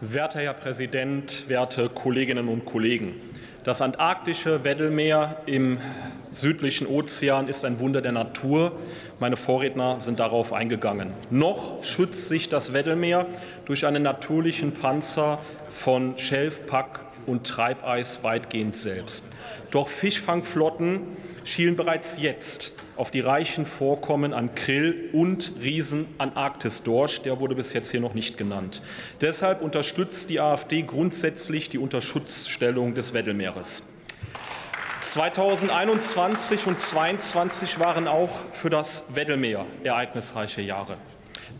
Werter Herr Präsident, werte Kolleginnen und Kollegen! Das antarktische Weddellmeer im südlichen Ozean ist ein Wunder der Natur. Meine Vorredner sind darauf eingegangen. Noch schützt sich das Weddellmeer durch einen natürlichen Panzer von Schelf, Pack und Treibeis weitgehend selbst. Doch Fischfangflotten schielen bereits jetzt auf die reichen Vorkommen an Krill und Riesen Antarktis-Dorsch. Der wurde bis jetzt hier noch nicht genannt. Deshalb unterstützt die AfD grundsätzlich die Unterschutzstellung des Weddellmeeres. 2021 und 2022 waren auch für das Weddellmeer ereignisreiche Jahre.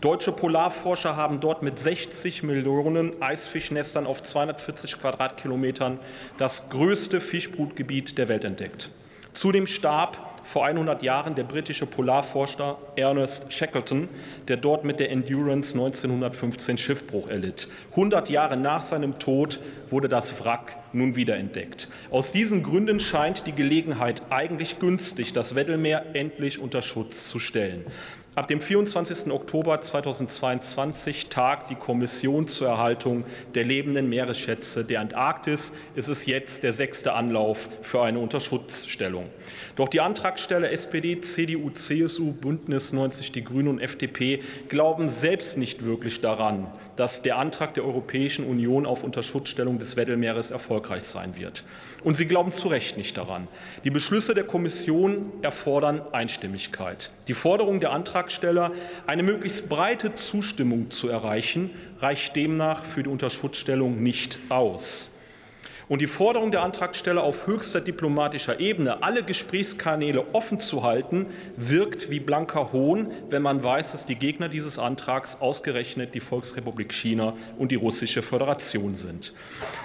Deutsche Polarforscher haben dort mit 60 Millionen Eisfischnestern auf 240 Quadratkilometern das größte Fischbrutgebiet der Welt entdeckt. Zudem starb vor 100 Jahren der britische Polarforscher Ernest Shackleton, der dort mit der Endurance 1915 Schiffbruch erlitt. 100 Jahre nach seinem Tod wurde das Wrack nun wiederentdeckt. Aus diesen Gründen scheint die Gelegenheit eigentlich günstig, das Weddellmeer endlich unter Schutz zu stellen. Ab dem 24. Oktober 2022 tagt die Kommission zur Erhaltung der lebenden Meeresschätze der Antarktis. Es ist jetzt der sechste Anlauf für eine Unterschutzstellung. Doch die Antragsteller SPD, CDU, CSU, Bündnis 90 Die Grünen und FDP glauben selbst nicht wirklich daran, dass der Antrag der Europäischen Union auf Unterschutzstellung des Weddellmeeres erfolgreich sein wird. Und sie glauben zu Recht nicht daran. Die Beschlüsse der Kommission erfordern Einstimmigkeit. Die Forderung der Antragsteller, eine möglichst breite Zustimmung zu erreichen, reicht demnach für die Unterschutzstellung nicht aus. Und die Forderung der Antragsteller auf höchster diplomatischer Ebene, alle Gesprächskanäle offen zu halten, wirkt wie blanker Hohn, wenn man weiß, dass die Gegner dieses Antrags ausgerechnet die Volksrepublik China und die russische Föderation sind.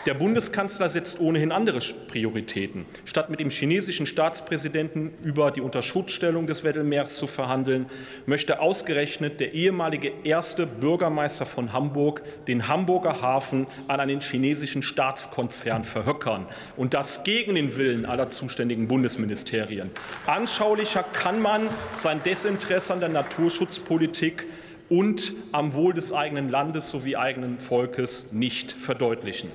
Der Bundeskanzler setzt ohnehin andere Prioritäten. Statt mit dem chinesischen Staatspräsidenten über die Unterschutzstellung des Weddellmeers zu verhandeln, möchte ausgerechnet der ehemalige erste Bürgermeister von Hamburg den Hamburger Hafen an einen chinesischen Staatskonzern verhöckern. Und das gegen den Willen aller zuständigen Bundesministerien. Anschaulicher kann man sein Desinteresse an der Naturschutzpolitik und am Wohl des eigenen Landes sowie eigenen Volkes nicht verdeutlichen.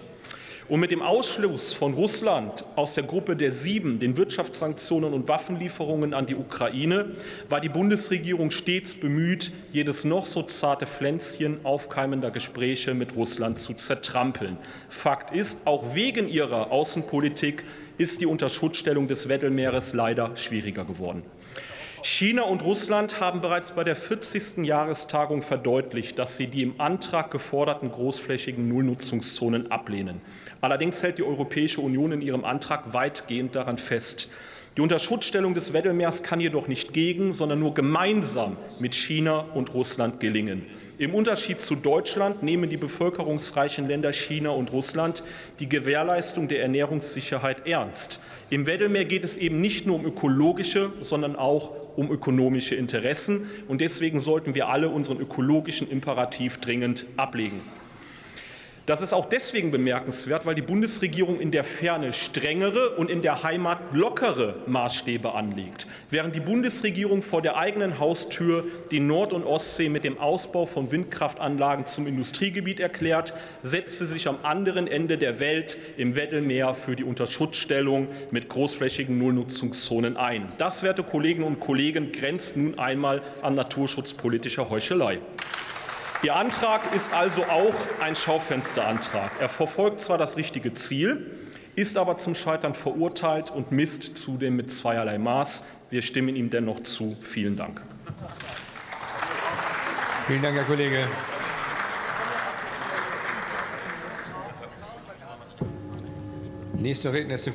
Und mit dem Ausschluss von Russland aus der Gruppe der Sieben, den Wirtschaftssanktionen und Waffenlieferungen an die Ukraine, war die Bundesregierung stets bemüht, jedes noch so zarte Pflänzchen aufkeimender Gespräche mit Russland zu zertrampeln. Fakt ist, auch wegen ihrer Außenpolitik ist die Unterschutzstellung des Weddellmeeres leider schwieriger geworden. China und Russland haben bereits bei der 40. Jahrestagung verdeutlicht, dass sie die im Antrag geforderten großflächigen Nullnutzungszonen ablehnen. Allerdings hält die Europäische Union in ihrem Antrag weitgehend daran fest. Die Unterschutzstellung des Weddellmeers kann jedoch nicht gegen, sondern nur gemeinsam mit China und Russland gelingen. Im Unterschied zu Deutschland nehmen die bevölkerungsreichen Länder China und Russland die Gewährleistung der Ernährungssicherheit ernst. Im Weddellmeer geht es eben nicht nur um ökologische, sondern auch um ökonomische Interessen. Und deswegen sollten wir alle unseren ökologischen Imperativ dringend ablegen. Das ist auch deswegen bemerkenswert, weil die Bundesregierung in der Ferne strengere und in der Heimat lockere Maßstäbe anlegt. Während die Bundesregierung vor der eigenen Haustür die Nord- und Ostsee mit dem Ausbau von Windkraftanlagen zum Industriegebiet erklärt, setzt sie sich am anderen Ende der Welt im Weddellmeer für die Unterschutzstellung mit großflächigen Nullnutzungszonen ein. Das, werte Kolleginnen und Kollegen, grenzt nun einmal an naturschutzpolitischer Heuchelei. Ihr Antrag ist also auch ein Schaufensterantrag. Er verfolgt zwar das richtige Ziel, ist aber zum Scheitern verurteilt und misst zudem mit zweierlei Maß. Wir stimmen ihm dennoch zu. Vielen Dank. Vielen Dank, Herr Kollege. Nächster Redner ist